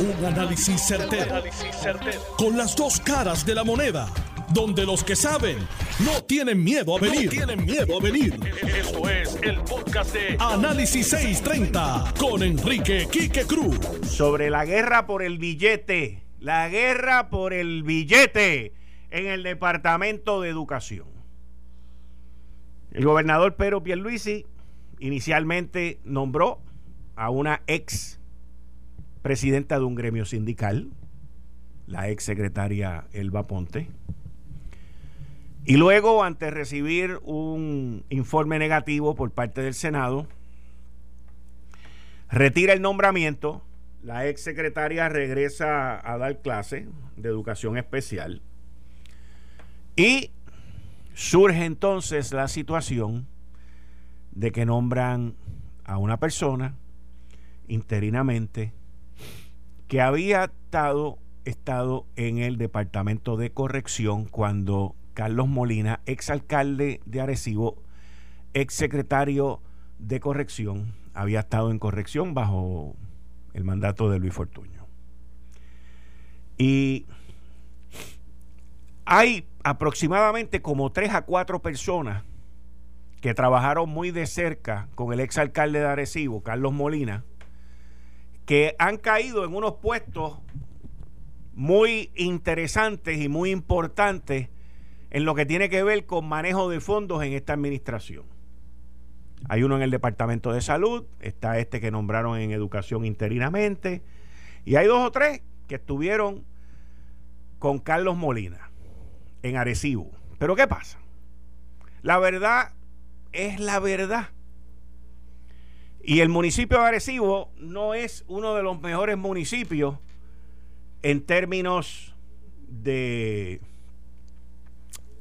Un análisis certero, Con las dos caras de la moneda. Donde los que saben no tienen miedo a venir. tienen miedo a venir. Esto es el podcast de Análisis 630 con Enrique Quique Cruz. Sobre la guerra por el billete. La guerra por el billete en el Departamento de Educación. El gobernador Pedro Pierluisi inicialmente nombró a una ex presidenta de un gremio sindical, la ex secretaria Elba Ponte. Y luego, ante recibir un informe negativo por parte del Senado, retira el nombramiento. La ex secretaria regresa a dar clase de educación especial. Y surge entonces la situación de que nombran a una persona interinamente que había estado, estado en el Departamento de Corrección cuando Carlos Molina, exalcalde de Arecibo, exsecretario de Corrección, había estado en corrección bajo el mandato de Luis Fortuño. Y hay aproximadamente como tres a cuatro personas que trabajaron muy de cerca con el exalcalde de Arecibo, Carlos Molina, que han caído en unos puestos muy interesantes y muy importantes en lo que tiene que ver con manejo de fondos en esta administración. Hay uno en el Departamento de Salud, está este que nombraron en Educación interinamente, y hay dos o tres que estuvieron con Carlos Molina en Arecibo. Pero ¿qué pasa? La verdad es la verdad. Y el municipio de no es uno de los mejores municipios en términos de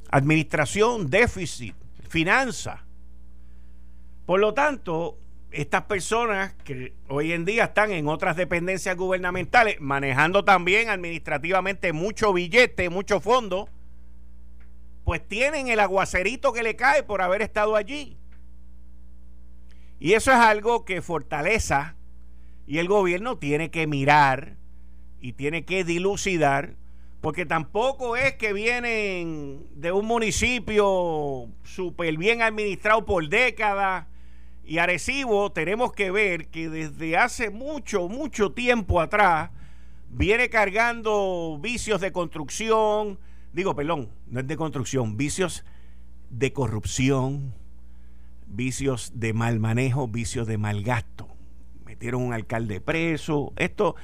administración, déficit, finanza. Por lo tanto, estas personas que hoy en día están en otras dependencias gubernamentales, manejando también administrativamente mucho billete, mucho fondo, pues tienen el aguacerito que le cae por haber estado allí. Y eso es algo que fortaleza y el gobierno tiene que mirar y tiene que dilucidar, porque tampoco es que vienen de un municipio súper bien administrado por décadas. Y Arecibo tenemos que ver que desde hace mucho, mucho tiempo atrás viene cargando vicios de construcción, digo, perdón, no es de construcción, vicios de corrupción, vicios de mal manejo, vicios de mal gasto. Metieron un alcalde preso. Esto,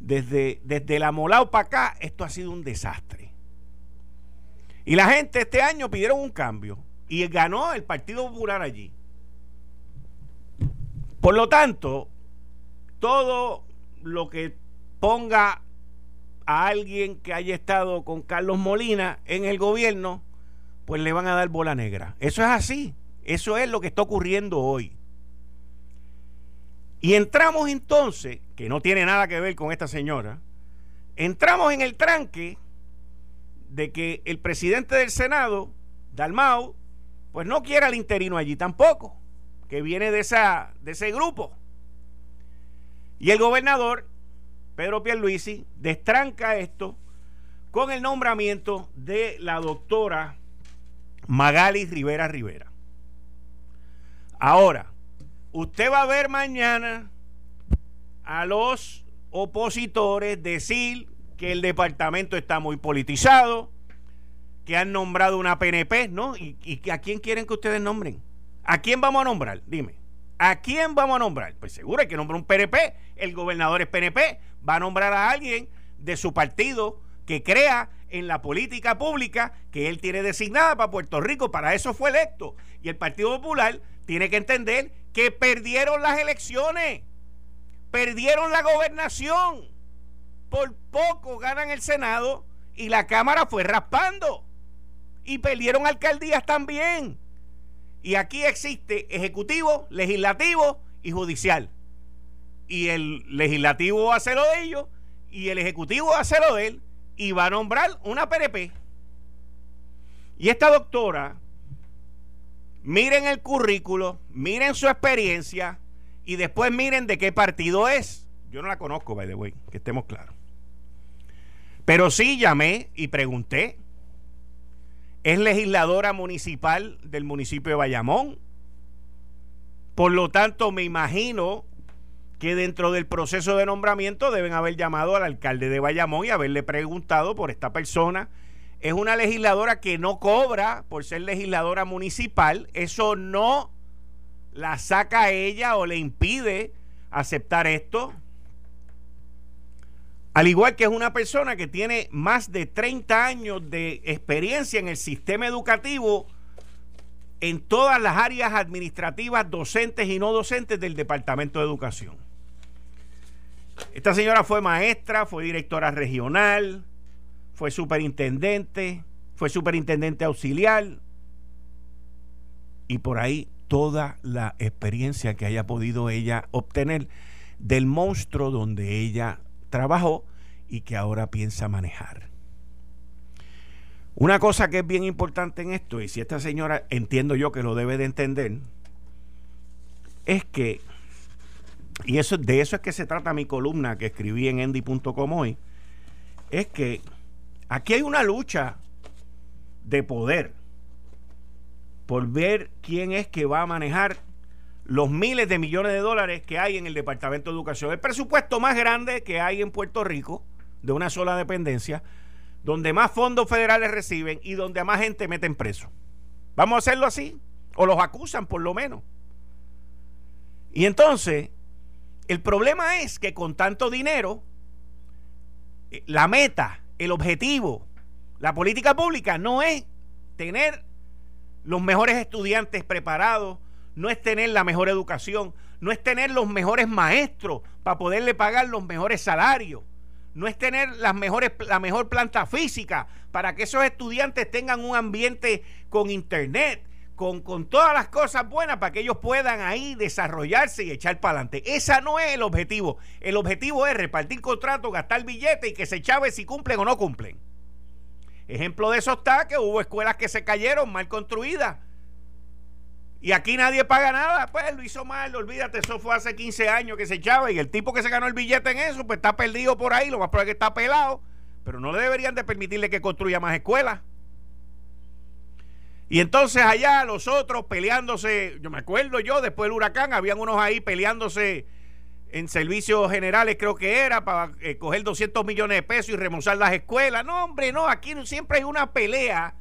desde, desde la Molao para acá, esto ha sido un desastre. Y la gente este año pidieron un cambio y ganó el Partido Popular allí. Por lo tanto, todo lo que ponga a alguien que haya estado con Carlos Molina en el gobierno, pues le van a dar bola negra. Eso es así. Eso es lo que está ocurriendo hoy. Y entramos entonces, que no tiene nada que ver con esta señora, entramos en el tranque de que el presidente del Senado, Dalmau, pues no quiere al interino allí tampoco, que viene de, esa, de ese grupo. Y el gobernador, Pedro Pierluisi, destranca esto con el nombramiento de la doctora Magali Rivera Rivera. Ahora, usted va a ver mañana a los opositores decir que el departamento está muy politizado, que han nombrado una PNP, ¿no? ¿Y, a quién quieren que ustedes nombren? ¿A quién vamos a nombrar? Dime. ¿A quién vamos a nombrar? Pues seguro hay que nombrar un PNP. El gobernador es PNP. Va a nombrar a alguien de su partido que crea en la política pública que él tiene designada para Puerto Rico. Para eso fue electo. Y el Partido Popular tiene que entender que perdieron las elecciones, perdieron la gobernación, por poco ganan el Senado y la Cámara fue raspando y perdieron alcaldías también. Y aquí existe ejecutivo, legislativo y judicial. Y el legislativo hace lo de ellos y el ejecutivo hace lo de él y va a nombrar una PNP. Y esta doctora miren el currículo, miren su experiencia y después miren de qué partido es. Yo no la conozco, by the way, que estemos claros. Pero sí llamé y pregunté. Es legisladora municipal del municipio de Bayamón. Por lo tanto, me imagino que dentro del proceso de nombramiento deben haber llamado al alcalde de Bayamón y haberle preguntado por esta persona. Es una legisladora que no cobra por ser legisladora municipal. Eso no la saca a ella o le impide aceptar esto. Al igual que es una persona que tiene más de 30 años de experiencia en el sistema educativo en todas las áreas administrativas, docentes y no docentes del Departamento de Educación. Esta señora fue maestra, fue directora regional, fue superintendente, fue superintendente auxiliar y por ahí toda la experiencia que haya podido ella obtener del monstruo donde ella trabajó y que ahora piensa manejar. Una cosa que es bien importante en esto, y si esta señora entiendo yo que lo debe de entender, es que, y eso, de eso es que se trata mi columna que escribí en endy.com hoy, es que aquí hay una lucha de poder por ver quién es que va a manejar los miles de millones de dólares que hay en el Departamento de Educación. El presupuesto más grande que hay en Puerto Rico, de una sola dependencia, donde más fondos federales reciben y donde a más gente meten preso. Vamos a hacerlo así, o los acusan por lo menos. Y entonces, el problema es que con tanto dinero, eh, la meta, el objetivo, la política pública no es tener los mejores estudiantes preparados, no es tener la mejor educación, no es tener los mejores maestros para poderle pagar los mejores salarios, no es tener las mejores, la mejor planta física para que esos estudiantes tengan un ambiente con internet, con, con todas las cosas buenas para que ellos puedan ahí desarrollarse y echar para adelante. Ese no es el objetivo. El objetivo es repartir contratos, gastar billetes y que se chave si cumplen o no cumplen. Ejemplo de eso está que hubo escuelas que se cayeron mal construidas. Y aquí nadie paga nada, pues lo hizo mal, olvídate, eso fue hace 15 años que se echaba y el tipo que se ganó el billete en eso, pues está perdido por ahí, lo más probable es que está pelado, pero no le deberían de permitirle que construya más escuelas. Y entonces allá los otros peleándose, yo me acuerdo yo, después del huracán, habían unos ahí peleándose en servicios generales creo que era para eh, coger 200 millones de pesos y remozar las escuelas. No, hombre, no, aquí siempre hay una pelea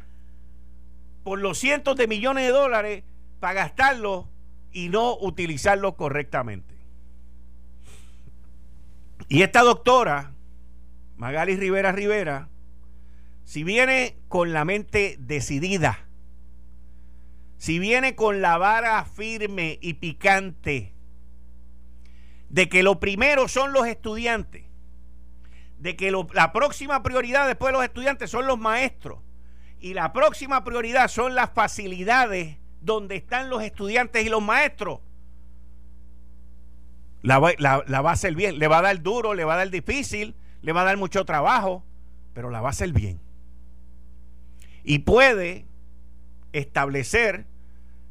por los cientos de millones de dólares para gastarlos y no utilizarlos correctamente. Y esta doctora, Magali Rivera Rivera, si viene con la mente decidida, si viene con la vara firme y picante, de que lo primero son los estudiantes, de que la próxima prioridad después de los estudiantes son los maestros y la próxima prioridad son las facilidades donde están los estudiantes y los maestros. La va, la va a hacer bien, le va a dar duro, le va a dar difícil, le va a dar mucho trabajo, pero la va a hacer bien. Y puede establecer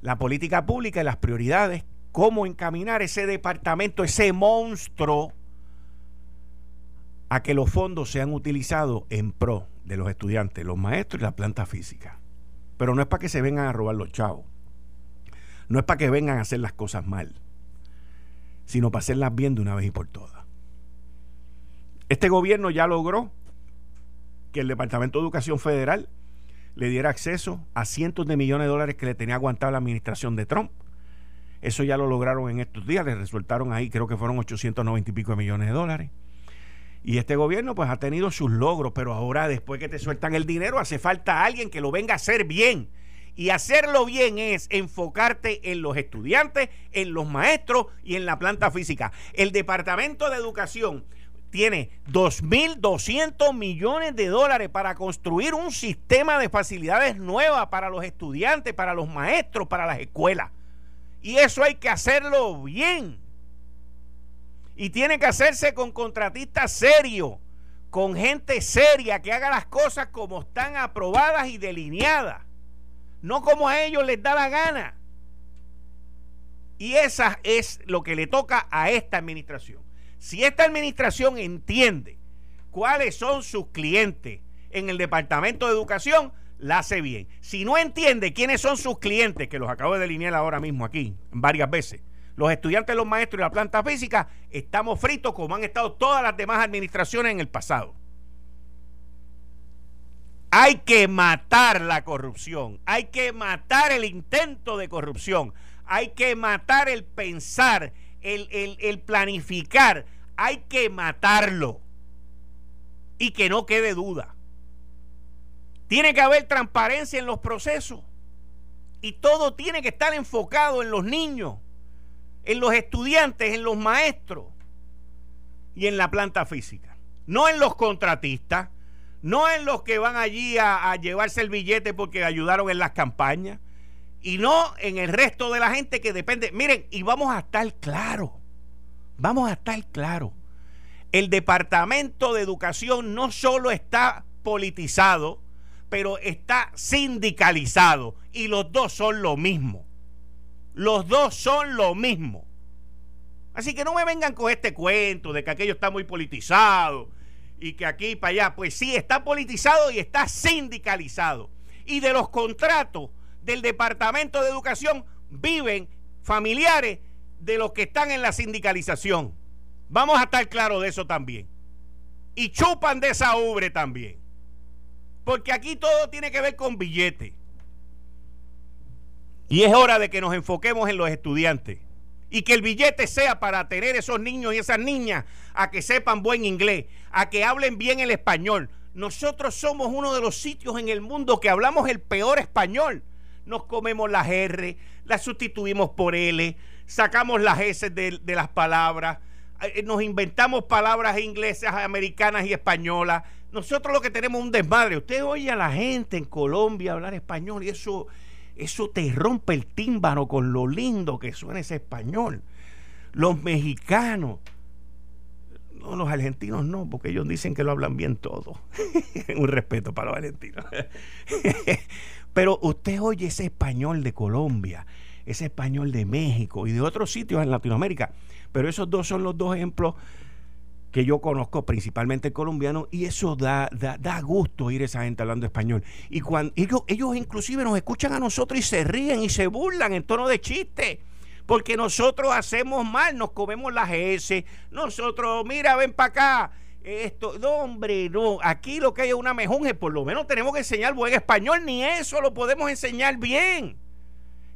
la política pública y las prioridades cómo encaminar ese departamento, ese monstruo, a que los fondos sean utilizados en pro de los estudiantes, los maestros y la planta física. Pero no es para que se vengan a robar los chavos. No es para que vengan a hacer las cosas mal, sino para hacerlas bien de una vez y por todas. Este gobierno ya logró que el Departamento de Educación Federal le diera acceso a cientos de millones de dólares que le tenía aguantado la administración de Trump eso ya lo lograron en estos días, les resultaron ahí, creo que fueron 890 y pico de millones de dólares. Y este gobierno pues ha tenido sus logros, pero ahora después que te sueltan el dinero hace falta alguien que lo venga a hacer bien. Y hacerlo bien es enfocarte en los estudiantes, en los maestros y en la planta física. El Departamento de Educación tiene 2.200 millones de dólares para construir un sistema de facilidades nuevas para los estudiantes, para los maestros, para las escuelas. Y eso hay que hacerlo bien. Y tiene que hacerse con contratistas serios, con gente seria que haga las cosas como están aprobadas y delineadas, no como a ellos les da la gana. Y esa es lo que le toca a esta administración. Si esta administración entiende cuáles son sus clientes en el Departamento de Educación, la hace bien. Si no entiende quiénes son sus clientes, que los acabo de delinear ahora mismo aquí, varias veces, los estudiantes, los maestros y la planta física, estamos fritos como han estado todas las demás administraciones en el pasado. Hay que matar la corrupción, hay que matar el intento de corrupción, hay que matar el pensar, el, el planificar, hay que matarlo. Y que no quede duda. Tiene que haber transparencia en los procesos. Y todo tiene que estar enfocado en los niños, en los estudiantes, en los maestros y en la planta física. No en los contratistas, no en los que van allí a, llevarse el billete porque ayudaron en las campañas, y no en el resto de la gente que depende. Miren, y vamos a estar claros, vamos a estar claros. El Departamento de Educación no solo está politizado, pero está sindicalizado, y los dos son lo mismo. Los dos son lo mismo. Así que no me vengan con este cuento de que aquello está muy politizado y que aquí para allá, pues sí, está politizado y está sindicalizado. Y de los contratos del Departamento de Educación viven familiares de los que están en la sindicalización. Vamos a estar claros de eso también. Y chupan de esa ubre también. Porque aquí todo tiene que ver con billetes. Y es hora de que nos enfoquemos en los estudiantes y que el billete sea para tener esos niños y esas niñas a que sepan buen inglés, a que hablen bien el español. Nosotros somos uno de los sitios en el mundo que hablamos el peor español. Nos comemos las R, las sustituimos por L, sacamos las S de, las palabras, eh, nos inventamos palabras inglesas, americanas y españolas. Nosotros lo que tenemos es un desmadre. Usted oye a la gente en Colombia hablar español y eso eso te rompe el tímbano con lo lindo que suena ese español. Los mexicanos, no, los argentinos no, porque ellos dicen que lo hablan bien todo. Un respeto para los argentinos. Pero usted oye ese español de Colombia, ese español de México y de otros sitios en Latinoamérica. Pero esos dos son los dos ejemplos que yo conozco, principalmente colombiano, y eso da, da, gusto oír a esa gente hablando español. Y cuando ellos, ellos inclusive nos escuchan a nosotros y se ríen y se burlan en tono de chiste. Porque nosotros hacemos mal, nos comemos las S, nosotros, mira, ven para acá. Esto, no, hombre, no. Aquí lo que hay es una mejunje. Por lo menos tenemos que enseñar buen español. Ni eso lo podemos enseñar bien.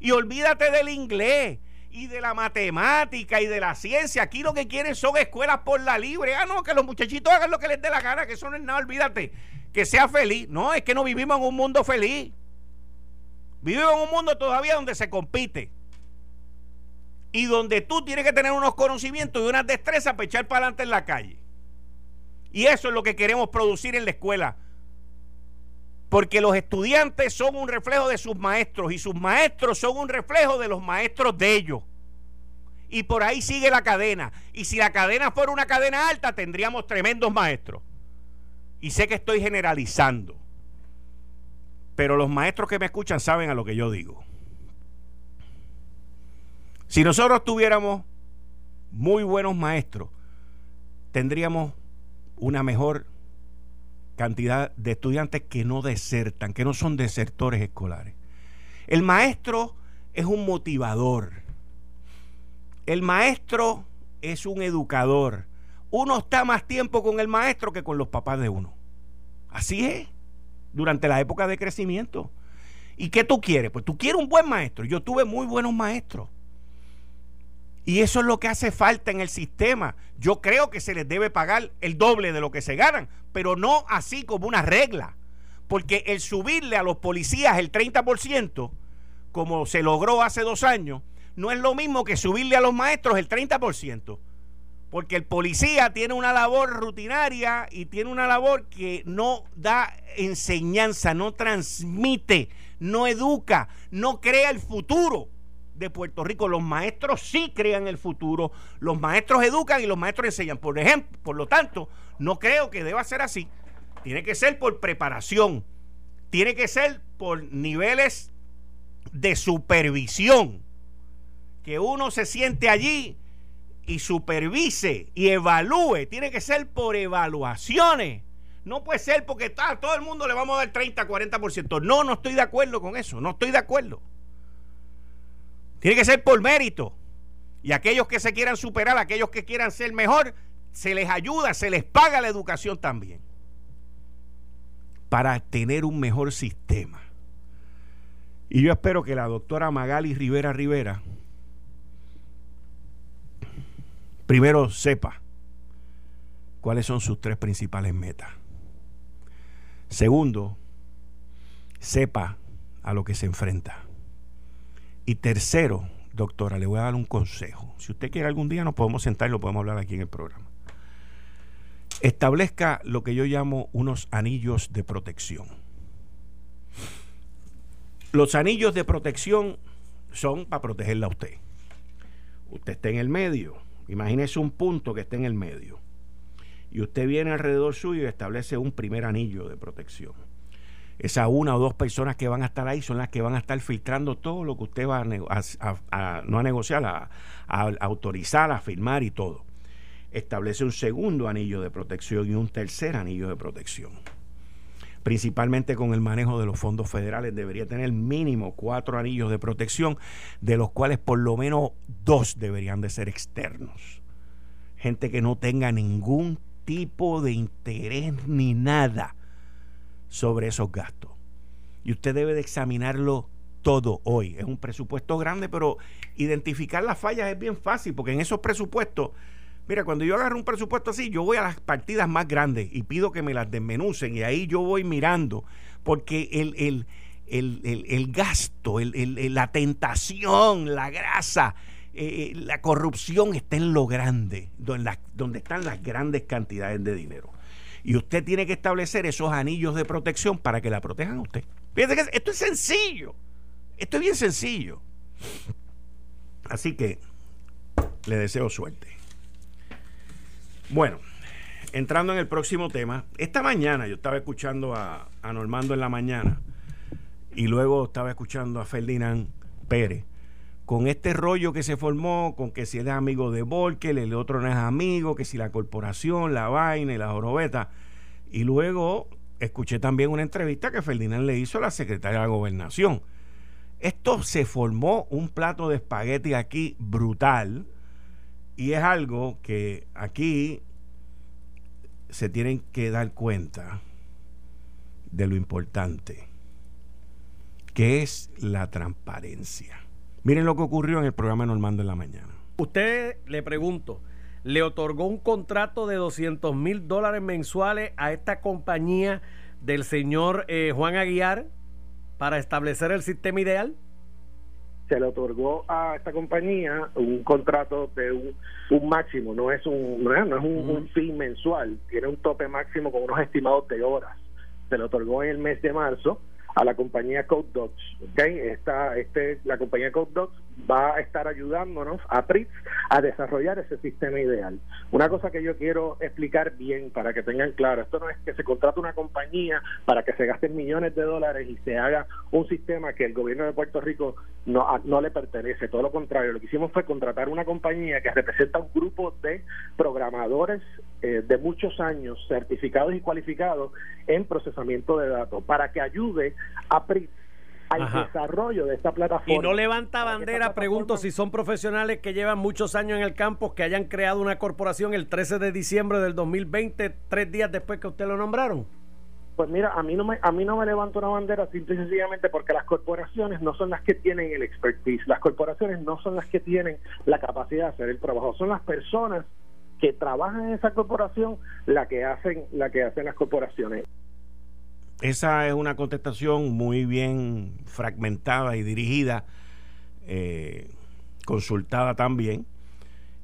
Y olvídate del inglés y de la matemática y de la ciencia. Aquí lo que quieren son escuelas por la libre. Ah, no, que los muchachitos hagan lo que les dé la gana, que eso no es nada, olvídate. Que sea feliz. No, es que no vivimos en un mundo feliz. Vivimos en un mundo todavía donde se compite. Y donde tú tienes que tener unos conocimientos y unas destrezas para echar para adelante en la calle. Y eso es lo que queremos producir en la escuela porque los estudiantes son un reflejo de sus maestros y sus maestros son un reflejo de los maestros de ellos. Y por ahí sigue la cadena. Y si la cadena fuera una cadena alta, tendríamos tremendos maestros. Y sé que estoy generalizando. Pero los maestros que me escuchan saben a lo que yo digo. Si nosotros tuviéramos muy buenos maestros, tendríamos una mejor cantidad de estudiantes que no desertan, que no son desertores escolares. El maestro es un motivador. El maestro es un educador. Uno está más tiempo con el maestro que con los papás de uno. Así es, durante la época de crecimiento. ¿Y qué tú quieres? Pues tú quieres un buen maestro. Yo tuve muy buenos maestros. Y eso es lo que hace falta en el sistema. Yo creo que se les debe pagar el doble de lo que se ganan, pero no así como una regla. Porque el subirle a los policías el 30%, como se logró hace dos años, no es lo mismo que subirle a los maestros el 30%. Porque el policía tiene una labor rutinaria y tiene una labor que no da enseñanza, no transmite, no educa, no crea el futuro de Puerto Rico. Los maestros sí crean el futuro, los maestros educan y los maestros enseñan. Por ejemplo, por lo tanto, no creo que deba ser así. Tiene que ser por preparación, tiene que ser por niveles de supervisión, que uno se siente allí y supervise y evalúe, tiene que ser por evaluaciones. No puede ser porque está, todo el mundo le vamos a dar 30, 40%. No, no estoy de acuerdo con eso. No estoy de acuerdo. Tiene que ser por mérito. Y aquellos que se quieran superar, aquellos que quieran ser mejor, se les ayuda, se les paga la educación también. Para tener un mejor sistema. Y yo espero que la doctora Magali Rivera Rivera primero sepa cuáles son sus tres principales metas. Segundo, sepa a lo que se enfrenta. Y tercero, doctora, le voy a dar un consejo. Si usted quiere algún día nos podemos sentar y lo podemos hablar aquí en el programa. Establezca lo que yo llamo unos anillos de protección. Los anillos de protección son para protegerla a usted. Usted está en el medio. Imagínese un punto que esté en el medio. Y usted viene alrededor suyo y establece un primer anillo de protección. Esa una o dos personas que van a estar ahí son las que van a estar filtrando todo lo que usted va a, no a negociar, a, a autorizar, a firmar y todo. Establece un segundo anillo de protección y un tercer anillo de protección principalmente con el manejo de los fondos federales, debería tener mínimo cuatro anillos de protección, de los cuales por lo menos dos deberían de ser externos. Gente que no tenga ningún tipo de interés ni nada sobre esos gastos. Y usted debe de examinarlo todo hoy. Es un presupuesto grande, pero identificar las fallas es bien fácil, porque en esos presupuestos Mira, cuando yo agarro un presupuesto así, yo voy a las partidas más grandes y pido que me las desmenucen y ahí yo voy mirando, porque el, el, gasto, la tentación, la grasa, eh, eh, la corrupción está en lo grande, donde están las grandes cantidades de dinero. Y usted tiene que establecer esos anillos de protección para que la protejan a usted. Fíjate que esto es sencillo. Esto es bien sencillo. Así que le deseo suerte. Bueno, entrando en el próximo tema, esta mañana yo estaba escuchando a, Normando en la mañana y luego estaba escuchando a Ferdinand Pérez con este rollo que se formó, con que si él es amigo de Volker, el otro no es amigo, que si la corporación, la vaina y la jorobeta. Y luego escuché también una entrevista que Ferdinand le hizo a la secretaria de la gobernación. Esto se formó un plato de espagueti aquí brutal y es algo que aquí se tienen que dar cuenta de lo importante, que es la transparencia. Miren lo que ocurrió en el programa Normando en la mañana. Usted le pregunto, le otorgó un contrato de 200 mil dólares mensuales a esta compañía del señor eh, Juan Aguiar para establecer el sistema ideal? se le otorgó a esta compañía un contrato de un, máximo, no es un no es, un, fin mensual, tiene un tope máximo con unos estimados de horas. Se le otorgó en el mes de marzo a la compañía Code Docs. ¿okay? Esta, este, la compañía Code Docs va a estar ayudándonos a PRITS a desarrollar ese sistema ideal. Una cosa que yo quiero explicar bien para que tengan claro, esto no es que se contrate una compañía para que se gasten millones de dólares y se haga un sistema que el gobierno de Puerto Rico no, no le pertenece, todo lo contrario, lo que hicimos fue contratar una compañía que representa un grupo de programadores eh, de muchos años certificados y cualificados en procesamiento de datos para que ayude a PRITS al desarrollo de esta plataforma. Y no levanta bandera, pregunto si son profesionales que llevan muchos años en el campo, que hayan creado una corporación el 13 de diciembre del 2020, tres días después que usted lo nombraron. Pues mira, a mí no me a mí no me levanta una bandera simple y sencillamente porque las corporaciones no son las que tienen el expertise, las corporaciones no son las que tienen la capacidad de hacer el trabajo, son las personas que trabajan en esa corporación la que hacen la que hacen las corporaciones. Esa es una contestación muy bien fragmentada y dirigida, eh, consultada también.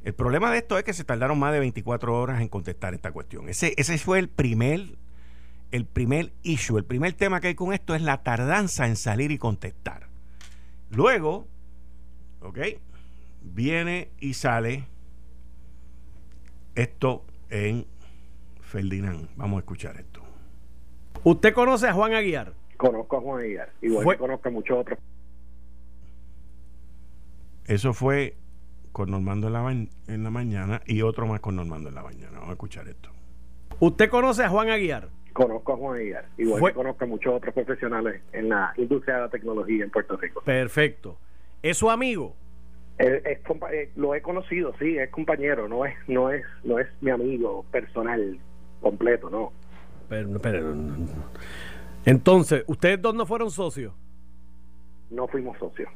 El problema de esto es que se tardaron más de 24 horas en contestar esta cuestión. Ese, ese fue el primer, el primer issue, el primer tema que hay con esto es la tardanza en salir y contestar. Luego, ok, viene y sale esto en Ferdinand. Vamos a escuchar esto. ¿Usted conoce a Juan Aguiar? Conozco a Juan Aguiar, igual que conozco a muchos otros. Eso fue con Normando en la, en la mañana y otro más con Normando en la mañana. Vamos a escuchar esto. ¿Usted conoce a Juan Aguiar? Conozco a Juan Aguiar, igual que conozco a muchos otros profesionales en la industria de la tecnología en Puerto Rico. Perfecto. ¿Es su amigo? Es, eh, lo he conocido, sí, es compañero, no es, no es, no es mi amigo personal completo, no. Pero, pero, entonces, ¿ustedes dos no fueron socios? No fuimos socios.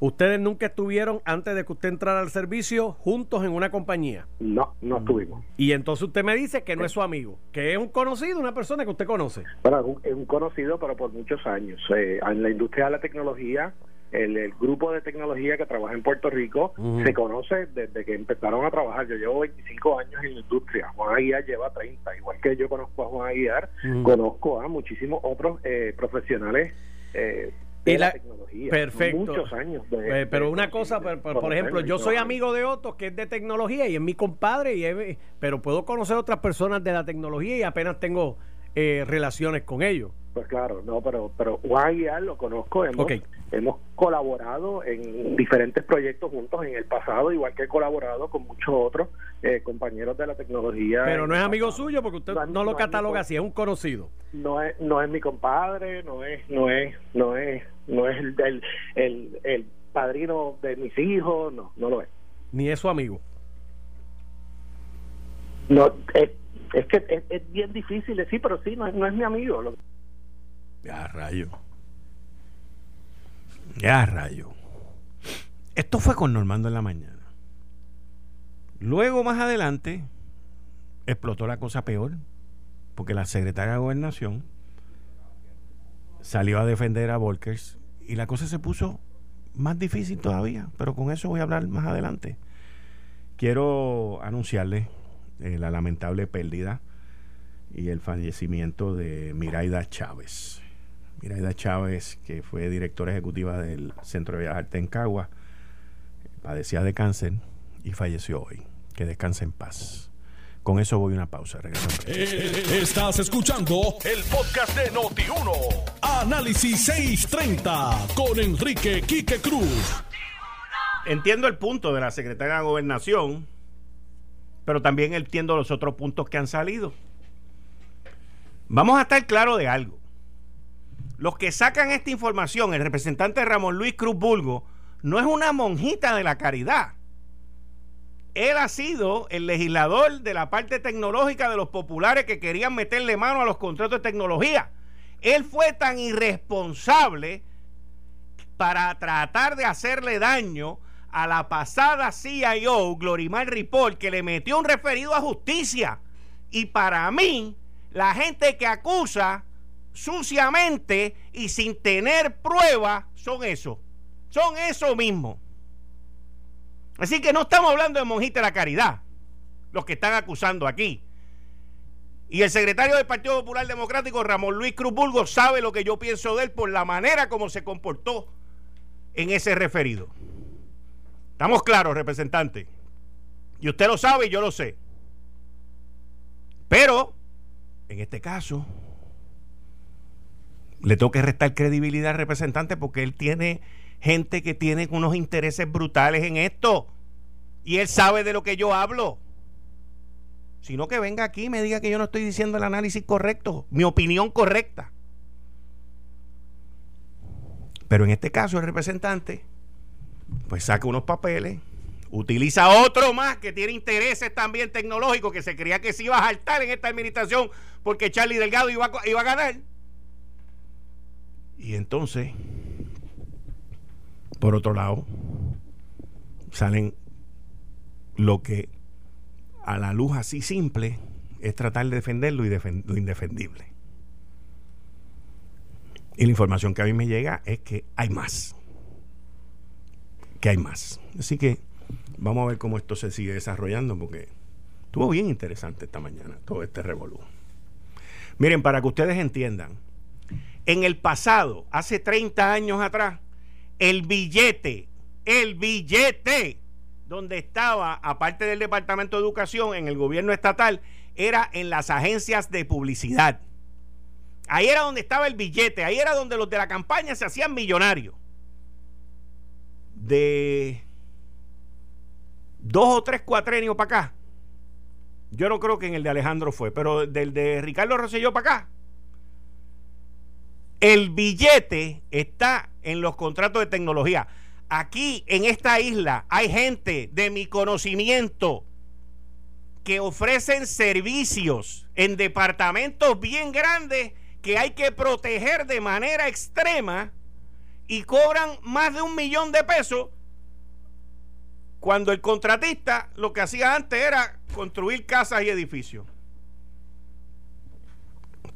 ¿Ustedes nunca estuvieron antes de que usted entrara al servicio juntos en una compañía? No, no estuvimos. Y entonces usted me dice que no es su amigo, que es un conocido, una persona que usted conoce. Bueno, es un conocido, pero por muchos años. Eh, en la industria de la tecnología, el, grupo de tecnología que trabaja en Puerto Rico se conoce desde que empezaron a trabajar. Yo llevo 25 años en la industria. Juan Aguiar lleva 30. Igual que yo conozco a Juan Aguiar, conozco a muchísimos otros eh, profesionales. Eh, de la, tecnología. Perfecto. Muchos años. Eh, pero una cosa, por, ejemplo, yo soy amigo de Otto, que es de tecnología y es mi compadre, y pero puedo conocer otras personas de la tecnología y apenas tengo eh, relaciones con ellos. Pues claro, no, pero pero Juan lo conozco, hemos, hemos colaborado en diferentes proyectos juntos en el pasado, igual que he colaborado con muchos otros eh, compañeros de la tecnología. Pero no es amigo suyo porque usted no, lo cataloga así, es un conocido. No es no es mi compadre, no es no es no es no es el, el, el, padrino de mis hijos, no, no lo es. Ni es su amigo. No, es, es que es, bien difícil decir, pero sí, no es, no es mi amigo. Ya, rayo. Ya, rayo. Esto fue con Normando en la mañana. Luego, más adelante, explotó la cosa peor, porque la secretaria de Gobernación salió a defender a Volkers y la cosa se puso más difícil todavía, pero con eso voy a hablar más adelante. Quiero anunciarle eh, la lamentable pérdida y el fallecimiento de Miraida Chávez. Miraida Chávez, que fue directora ejecutiva del Centro de Arte en Cagua, padecía de cáncer y falleció hoy. Que descanse en paz. Con eso voy a una pausa. Eh, estás escuchando el podcast de Noti1. Análisis 630 con Enrique Quique Cruz. Entiendo el punto de la secretaria de Gobernación, pero también entiendo los otros puntos que han salido. Vamos a estar claros de algo. Los que sacan esta información, el representante Ramón Luis Cruz Bulgo, no es una monjita de la caridad. Él ha sido el legislador de la parte tecnológica de los populares que querían meterle mano a los contratos de tecnología. Él fue tan irresponsable para tratar de hacerle daño a la pasada CIO, Glorimar Ripoll, que le metió un referido a justicia. Y para mí, la gente que acusa suciamente y sin tener prueba son eso. Son eso mismo. Así que no estamos hablando de monjita de la caridad, los que están acusando aquí. Y el secretario del Partido Popular Democrático, Ramón Luis Cruz sabe lo que yo pienso de él por la manera como se comportó en ese referido. Estamos claros, representante. Y usted lo sabe y yo lo sé. Pero, en este caso, le tengo que restar credibilidad al representante porque él tiene gente que tiene unos intereses brutales en esto. Y él sabe de lo que yo hablo. Sino que venga aquí y me diga que yo no estoy diciendo el análisis correcto, mi opinión correcta. Pero en este caso el representante, pues saca unos papeles, utiliza otro más que tiene intereses también tecnológicos, que se creía que se iba a saltar en esta administración porque Charlie Delgado iba iba a ganar. Y entonces por otro lado, salen lo que a la luz así simple es tratar de defender lo, indefendible. Y la información que a mí me llega es que hay más. Que hay más. Así que vamos a ver cómo esto se sigue desarrollando porque estuvo bien interesante esta mañana todo este revolú. Miren, para que ustedes entiendan, en el pasado, hace 30 años atrás, el billete, el billete donde estaba, aparte del Departamento de Educación, en el gobierno estatal, era en las agencias de publicidad. Ahí era donde estaba el billete, ahí era donde los de la campaña se hacían millonarios. De dos o tres cuatrenios para acá, yo no creo que en el de Alejandro fue, pero del de Ricardo Rosselló para acá, el billete está en los contratos de tecnología. Aquí en esta isla hay gente de mi conocimiento que ofrecen servicios en departamentos bien grandes que hay que proteger de manera extrema y cobran más de un millón de pesos cuando el contratista lo que hacía antes era construir casas y edificios.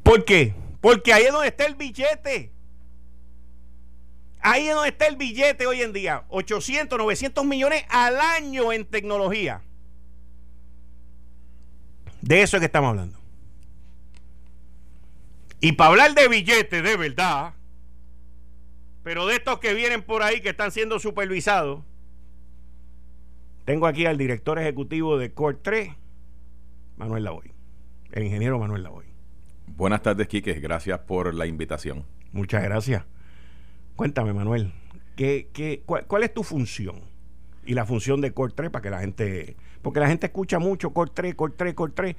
¿Por qué? Porque ahí es donde está el billete. Ahí es donde está el billete hoy en día. 800, 900 millones al año en tecnología. De eso es que estamos hablando. Y para hablar de billetes de verdad, pero de estos que vienen por ahí que están siendo supervisados, tengo aquí al director ejecutivo de Core 3, Manuel Lavoy, el ingeniero Manuel Lavoy. Buenas tardes, Quique. Gracias por la invitación. Muchas gracias. Cuéntame, Manuel, ¿qué, qué, cuál, es tu función? Y la función de Core 3 para que la gente... Porque la gente escucha mucho Core 3, Core 3, Core 3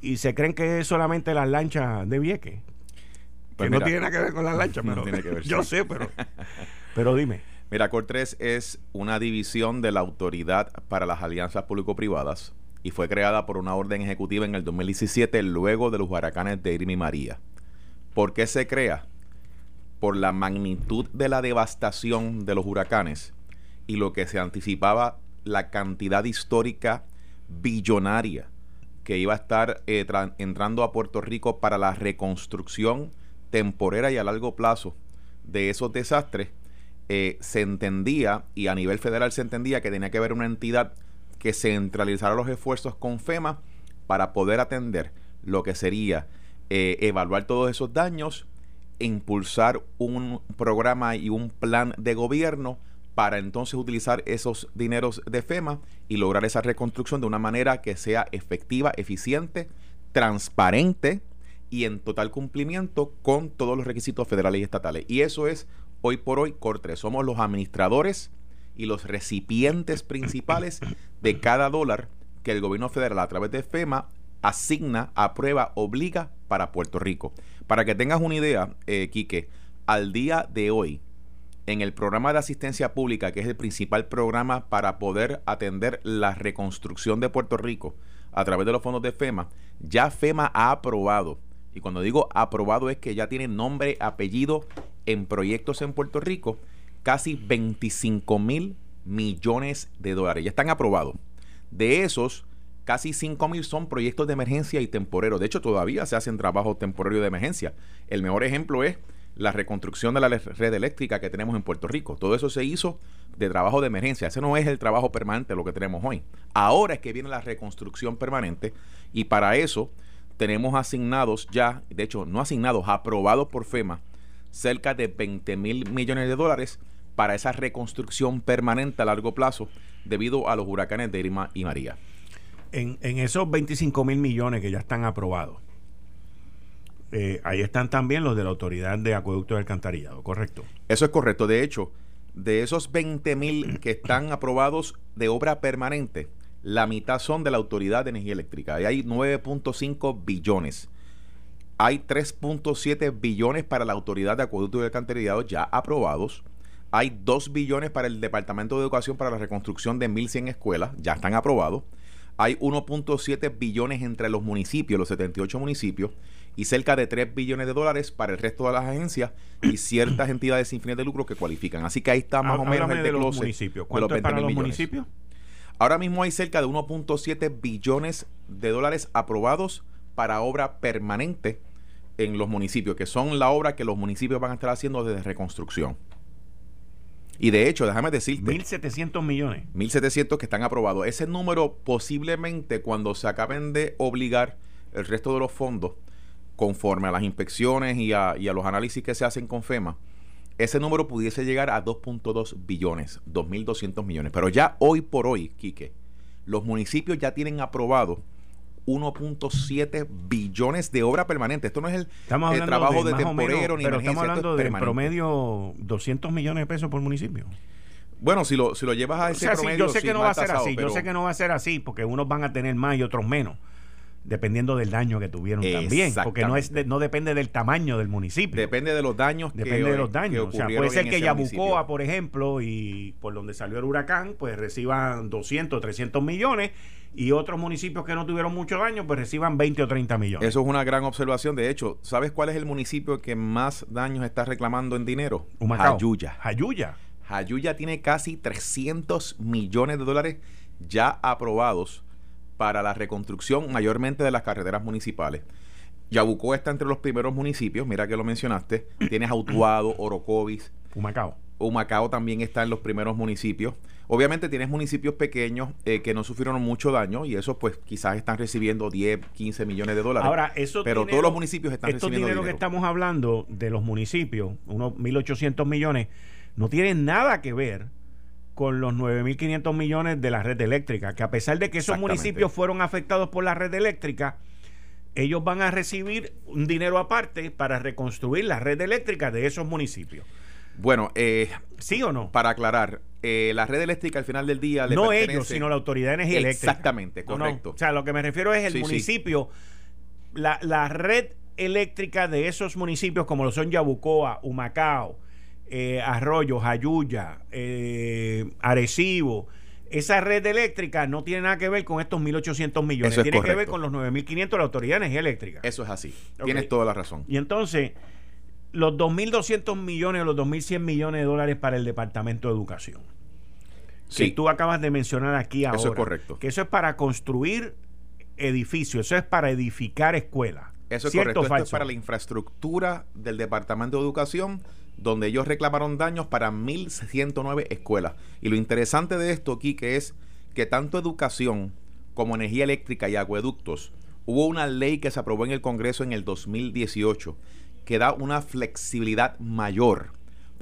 y, se creen que es solamente las lanchas de Vieques. Pues que no tiene nada que ver con las lanchas, pero tiene que ver, yo sé, pero, pero dime. Mira, Core 3 es una división de la Autoridad para las Alianzas Público-Privadas y fue creada por una orden ejecutiva en el 2017 luego de los huracanes de Irma y María. ¿Por qué se crea? Por la magnitud de la devastación de los huracanes y lo que se anticipaba la cantidad histórica billonaria que iba a estar eh, entrando a Puerto Rico para la reconstrucción temporera y a largo plazo de esos desastres, eh, se entendía, y a nivel federal se entendía que tenía que haber una entidad que centralizara los esfuerzos con FEMA para poder atender lo que sería eh, evaluar todos esos daños, impulsar un programa y un plan de gobierno para entonces utilizar esos dineros de FEMA y lograr esa reconstrucción de una manera que sea efectiva, eficiente, transparente y en total cumplimiento con todos los requisitos federales y estatales. Y eso es hoy por hoy Cortre. Somos los administradores y los recipientes principales de cada dólar que el gobierno federal a través de FEMA asigna, aprueba, obliga para Puerto Rico. Para que tengas una idea, eh, Quique, al día de hoy, en el programa de asistencia pública, que es el principal programa para poder atender la reconstrucción de Puerto Rico a través de los fondos de FEMA, ya FEMA ha aprobado, y cuando digo aprobado es que ya tiene nombre, apellido en proyectos en Puerto Rico, casi 25 mil millones de dólares. Ya están aprobados. De esos, casi 5 mil son proyectos de emergencia y temporeros. De hecho, todavía se hacen trabajos temporarios de emergencia. El mejor ejemplo es la reconstrucción de la red eléctrica que tenemos en Puerto Rico. Todo eso se hizo de trabajo de emergencia. Ese no es el trabajo permanente lo que tenemos hoy. Ahora es que viene la reconstrucción permanente y para eso tenemos asignados ya, de hecho no asignados, aprobados por FEMA, cerca de 20 mil millones de dólares para esa reconstrucción permanente a largo plazo debido a los huracanes de Irma y María. En, esos 25 mil millones que ya están aprobados, eh, ahí están también los de la Autoridad de Acueducto y Alcantarillado, ¿correcto? Eso es correcto. De hecho, de esos 20 mil que están aprobados de obra permanente, la mitad son de la Autoridad de Energía Eléctrica. Ahí hay 9.5 billones. Hay 3.7 billones para la Autoridad de Acueducto y Alcantarillado ya aprobados. Hay 2 billones para el Departamento de Educación para la reconstrucción de 1.100 escuelas, ya están aprobados. Hay 1.7 billones entre los municipios, los 78 municipios, y cerca de 3 billones de dólares para el resto de las agencias y ciertas entidades sin fines de lucro que cualifican. Así que ahí está más o menos el de los municipios. ¿Cuánto es para los municipios? Ahora mismo hay cerca de 1.7 billones de dólares aprobados para obra permanente en los municipios, que son la obra que los municipios van a estar haciendo desde reconstrucción. Y de hecho, déjame decirte. 1.700 millones. 1.700 que están aprobados. Ese número posiblemente cuando se acaben de obligar el resto de los fondos, conforme a las inspecciones y a, y a los análisis que se hacen con FEMA, ese número pudiese llegar a 2.2 billones, 2.200 millones. Pero ya hoy por hoy, Quique, los municipios ya tienen aprobado 1.7 billones de obra permanente. Esto no es el, trabajo de, temporero ni Pero estamos hablando de promedio 200 millones de pesos por municipio. Bueno, si lo, si lo llevas a ese promedio, yo sé que no va a ser así, yo sé que no va a ser así, porque unos van a tener más y otros menos dependiendo del daño que tuvieron también, porque no es no depende del tamaño del municipio. Depende de los daños depende de los daños, o sea, puede ser que Yabucoa, por ejemplo, y por donde salió el huracán, pues reciban 200, 300 millones y otros municipios que no tuvieron mucho daño, pues reciban 20 o 30 millones. Eso es una gran observación. De hecho, ¿sabes cuál es el municipio que más daños está reclamando en dinero? Humacao. Jayuya. Jayuya. Jayuya tiene casi 300 millones de dólares ya aprobados para la reconstrucción mayormente de las carreteras municipales. Yabucoa está entre los primeros municipios, mira que lo mencionaste. Tienes Autuado, Orocovis. Humacao. Humacao también está en los primeros municipios. Obviamente tienes municipios pequeños eh, que no sufrieron mucho daño y esos pues quizás están recibiendo 10, 15 millones de dólares. Ahora, eso pero todos los municipios están estos recibiendo dinero, que estamos hablando de los municipios, unos 1.800 millones, no tienen nada que ver con los 9.500 millones de la red eléctrica, que a pesar de que esos municipios fueron afectados por la red eléctrica, ellos van a recibir un dinero aparte para reconstruir la red eléctrica de esos municipios. Bueno, eh, ¿sí o no? Para aclarar, eh, la red eléctrica al final del día le No ellos, sino la Autoridad de Energía Eléctrica. Exactamente, correcto. O sea, lo que me refiero es el municipio, La, la red eléctrica de esos municipios como lo son Yabucoa, Humacao, eh, Arroyo, Jayuya, eh, Arecibo, esa red eléctrica no tiene nada que ver con estos 1.800 millones. tiene que ver con los 9.500 de la Autoridad de Energía Eléctrica. Eso es así. Tienes toda la razón. Y entonces, los 2.200 millones o los 2.100 millones de dólares para el Departamento de Educación. Sí. Que tú acabas de mencionar aquí ahora. Eso es correcto. Que eso es para construir edificios, eso es para edificar escuelas. Eso es correcto. Esto es para la infraestructura del Departamento de Educación donde ellos reclamaron daños para 1.109 escuelas. Y lo interesante de esto, Quique, es que tanto educación como energía eléctrica y acueductos, hubo una ley que se aprobó en el Congreso en el 2018 que da una flexibilidad mayor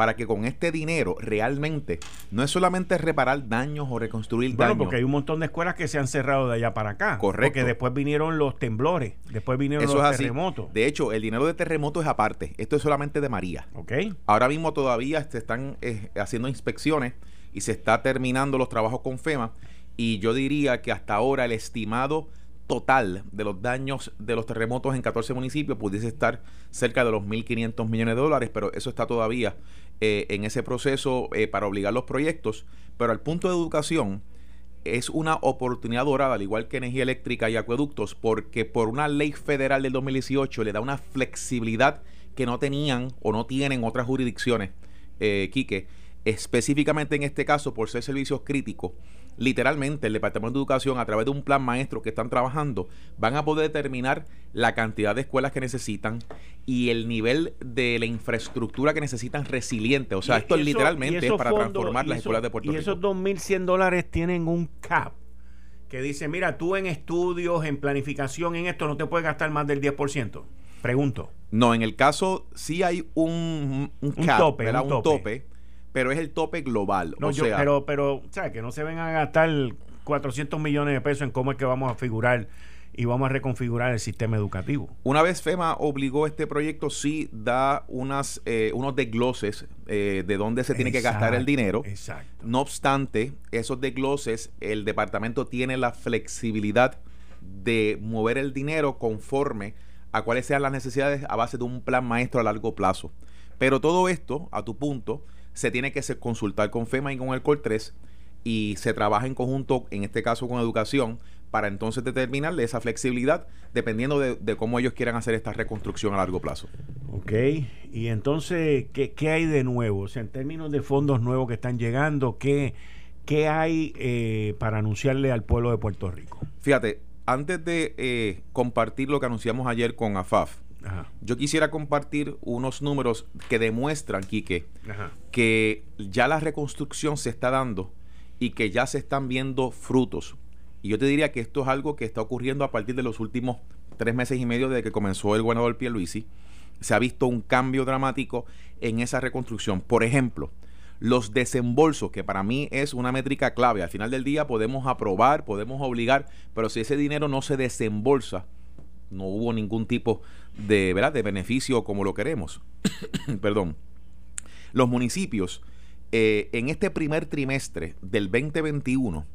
para que con este dinero realmente no es solamente reparar daños o reconstruir bueno, daños. porque hay un montón de escuelas que se han cerrado de allá para acá. Correcto. Porque después vinieron los temblores, después vinieron los terremotos. De hecho, el dinero de terremotos es aparte. Esto es solamente de María. Ok. Ahora mismo todavía se están eh, haciendo inspecciones y se está terminando los trabajos con FEMA. Y yo diría que hasta ahora el estimado total de los daños de los terremotos en 14 municipios pudiese estar cerca de los 1.500 millones de dólares, pero eso está todavía eh, en ese proceso eh, para obligar los proyectos. Pero al punto de educación es una oportunidad dorada, al igual que energía eléctrica y acueductos, porque por una ley federal del 2018 le da una flexibilidad que no tenían o no tienen otras jurisdicciones, eh, Quique, específicamente en este caso por ser servicios críticos literalmente el Departamento de Educación, a través de un plan maestro que están trabajando, van a poder determinar la cantidad de escuelas que necesitan y el nivel de la infraestructura que necesitan resiliente. O sea, esto literalmente es para transformar las escuelas de Puerto Rico. Y esos 2.100 dólares tienen un cap que dice, mira, tú en estudios, en planificación, en esto no te puedes gastar más del 10%. Pregunto. No, en el caso sí hay un, un, tope, un tope pero es el tope global. No, yo, pero, pero, ¿sabes? Que no se vengan a gastar 400 millones de pesos en cómo es que vamos a figurar y vamos a reconfigurar el sistema educativo. Una vez FEMA obligó este proyecto, sí da unas, eh, unos desgloses eh, de dónde se tiene que gastar el dinero. Exacto. No obstante, esos desgloses, el departamento tiene la flexibilidad de mover el dinero conforme a cuáles sean las necesidades a base de un plan maestro a largo plazo. Pero todo esto, a tu punto, se tiene que consultar con FEMA y con el COR 3 y se trabaja en conjunto, en este caso con educación, para entonces determinarle esa flexibilidad dependiendo de, cómo ellos quieran hacer esta reconstrucción a largo plazo. Ok, y entonces, ¿qué, qué hay de nuevo? O sea, en términos de fondos nuevos que están llegando, ¿qué, qué hay eh, para anunciarle al pueblo de Puerto Rico? Fíjate, antes de eh, compartir lo que anunciamos ayer con AFAF, yo quisiera compartir unos números que demuestran, Quique, que ya la reconstrucción se está dando y que ya se están viendo frutos. Y yo te diría que esto es algo que está ocurriendo a partir de los últimos tres meses y medio desde que comenzó el gobernador Pierluisi. Se ha visto un cambio dramático en esa reconstrucción. Por ejemplo, los desembolsos, que para mí es una métrica clave. Al final del día podemos aprobar, podemos obligar, pero si ese dinero no se desembolsa, no hubo ningún tipo de, ¿verdad? de beneficio como lo queremos. Perdón. Los municipios eh, en este primer trimestre del 2021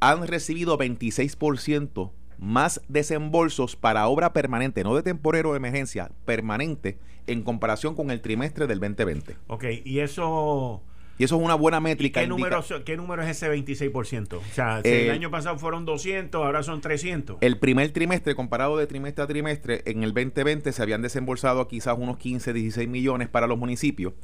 han recibido 26% más desembolsos para obra permanente, no de temporero de emergencia, permanente, en comparación con el trimestre del 2020. Ok, y eso... Y eso es una buena métrica. ¿Qué, número, ¿Qué número es ese 26%? O sea, si el año pasado fueron 200, ahora son 300. El primer trimestre, comparado de trimestre a trimestre, en el 2020 se habían desembolsado quizás unos 15, 16 millones para los municipios.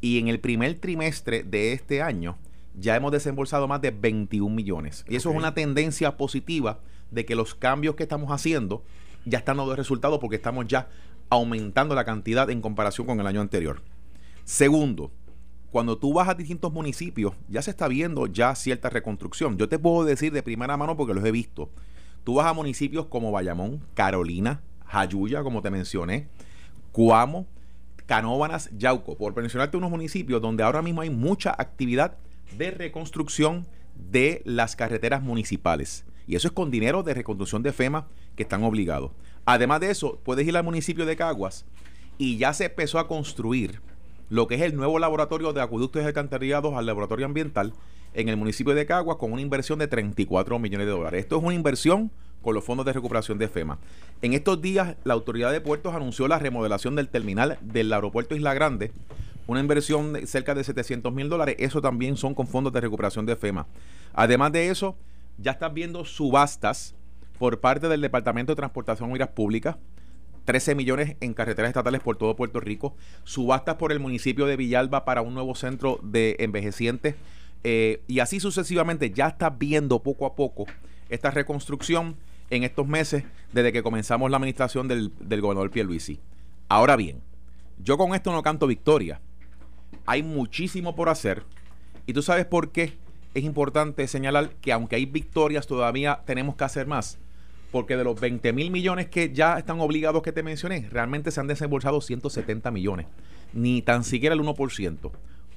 Y en el primer trimestre de este año ya hemos desembolsado más de 21 millones. Y eso es una tendencia positiva de que los cambios que estamos haciendo ya están dando resultados porque estamos ya aumentando la cantidad en comparación con el año anterior. Segundo, cuando tú vas a distintos municipios, ya se está viendo ya cierta reconstrucción. Yo te puedo decir de primera mano porque los he visto. Tú vas a municipios como Bayamón, Carolina, Jayuya, como te mencioné, Cuamo, Canóbanas, Yauco, por mencionarte unos municipios donde ahora mismo hay mucha actividad de reconstrucción de las carreteras municipales. Y eso es con dinero de reconstrucción de FEMA que están obligados. Además de eso, puedes ir al municipio de Caguas y ya se empezó a construir lo que es el nuevo laboratorio de acueductos y alcantarillados al laboratorio ambiental en el municipio de Caguas con una inversión de 34 millones de dólares. Esto es una inversión con los fondos de recuperación de FEMA. En estos días, la autoridad de puertos anunció la remodelación del terminal del aeropuerto Isla Grande, una inversión de cerca de 700 mil dólares. Eso también son con fondos de recuperación de FEMA. Además de eso, ya están viendo subastas por parte del Departamento de Transportación y Obras Públicas. 13 millones en carreteras estatales por todo Puerto Rico, subastas por el municipio de Villalba para un nuevo centro de envejecientes eh, y así sucesivamente ya está viendo poco a poco esta reconstrucción en estos meses desde que comenzamos la administración del, del gobernador Pierluisi. Ahora bien, yo con esto no canto victoria, hay muchísimo por hacer. Y tú sabes por qué es importante señalar que aunque hay victorias, todavía tenemos que hacer más. Porque de los 20 mil millones que ya están obligados que te mencioné, realmente se han desembolsado 170 millones. Ni tan siquiera el 1%.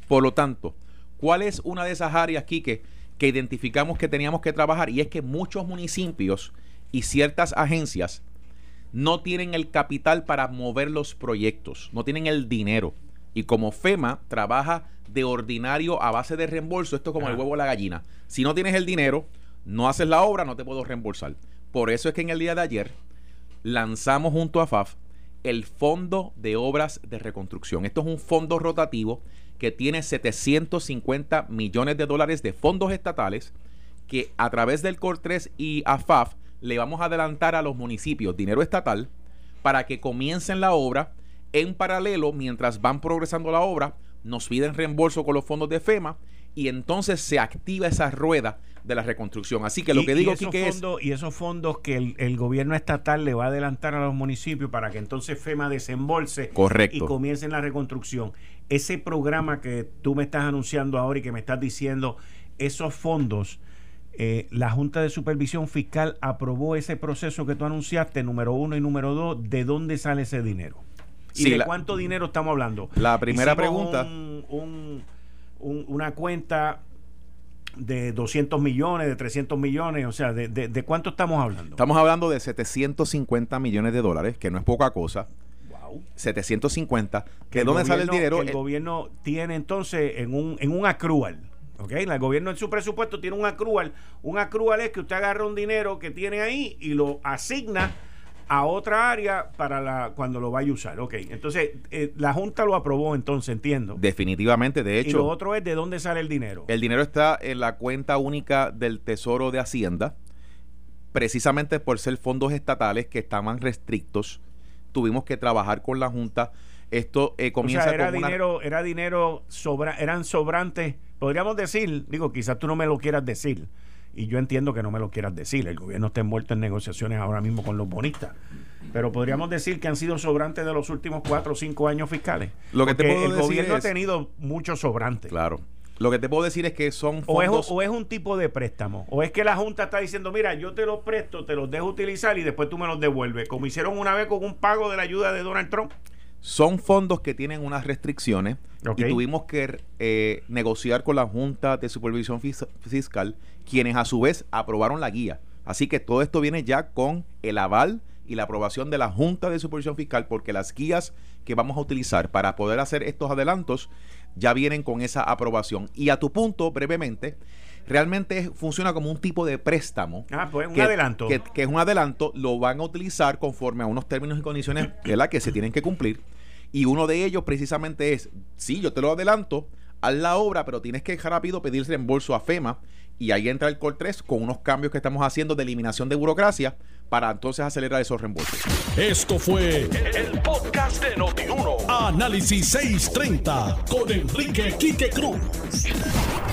Por lo tanto, ¿cuál es una de esas áreas, Quique, que identificamos que teníamos que trabajar? Y es que muchos municipios y ciertas agencias no tienen el capital para mover los proyectos, no tienen el dinero. Y como FEMA trabaja de ordinario a base de reembolso, esto es como el huevo o la gallina. Si no tienes el dinero, no haces la obra, no te puedo reembolsar. Por eso es que en el día de ayer lanzamos junto a FAF el Fondo de Obras de Reconstrucción. Esto es un fondo rotativo que tiene 750 millones de dólares de fondos estatales que a través del COR 3 y AFAF le vamos a adelantar a los municipios dinero estatal para que comiencen la obra en paralelo, mientras van progresando la obra, nos piden reembolso con los fondos de FEMA y entonces se activa esa rueda de la reconstrucción. Así que lo que digo aquí que es... Y esos fondos que el, gobierno estatal le va a adelantar a los municipios para que entonces FEMA desembolse Correcto. y comiencen la reconstrucción. Ese programa que tú me estás anunciando ahora y que me estás diciendo, esos fondos... Eh, la Junta de Supervisión Fiscal aprobó ese proceso que tú anunciaste, número uno y número dos, ¿de dónde sale ese dinero? ¿Y de cuánto dinero estamos hablando? La primera pregunta. una cuenta de 200 millones, de 300 millones, o sea, de, cuánto estamos hablando? Estamos hablando de 750 millones de dólares, que no es poca cosa. Wow. 750. ¿De dónde sale el dinero? el gobierno tiene entonces en un, en un accrual. ¿ok? El gobierno en su presupuesto tiene un accrual. Un accrual es que usted agarra un dinero que tiene ahí y lo asigna a otra área para la cuando lo vaya a usar. Ok, entonces eh, la Junta lo aprobó entonces, entiendo. Definitivamente, de hecho. Y lo otro es de dónde sale el dinero. El dinero está en la cuenta única del Tesoro de Hacienda, precisamente por ser fondos estatales que estaban restrictos. Tuvimos que trabajar con la Junta. Esto eh, comienza o sea, era dinero, era dinero sobra, eran sobrantes, podríamos decir, digo, quizás tú no me lo quieras decir y yo entiendo que no me lo quieras decir, el gobierno está envuelto en negociaciones ahora mismo con los bonistas, pero podríamos decir que han sido sobrantes de los últimos cuatro o cinco años fiscales. Lo que te el gobierno ha tenido muchos sobrantes. Claro. Lo que te puedo decir es que son fondos... O es, un tipo de préstamo. O es que la Junta está diciendo, mira, yo te los presto, te los dejo utilizar y después tú me los devuelves. Como hicieron una vez con un pago de la ayuda de Donald Trump. Son fondos que tienen unas restricciones y tuvimos que eh, negociar con la Junta de Supervisión Fiscal, quienes a su vez aprobaron la guía. Así que todo esto viene ya con el aval y la aprobación de la Junta de Supervisión Fiscal, porque las guías que vamos a utilizar para poder hacer estos adelantos ya vienen con esa aprobación. Y a tu punto, brevemente, realmente funciona como un tipo de préstamo. Ah, pues un que, adelanto. Que, que, es un adelanto, lo van a utilizar conforme a unos términos y condiciones la que se tienen que cumplir. Y uno de ellos precisamente es, sí, yo te lo adelanto, haz la obra, pero tienes que rápido pedir reembolso a FEMA y ahí entra el Col 3 con unos cambios que estamos haciendo de eliminación de burocracia para entonces acelerar esos reembolsos. Esto fue el, podcast de Notiuno. Análisis 630 con Enrique Quique Cruz.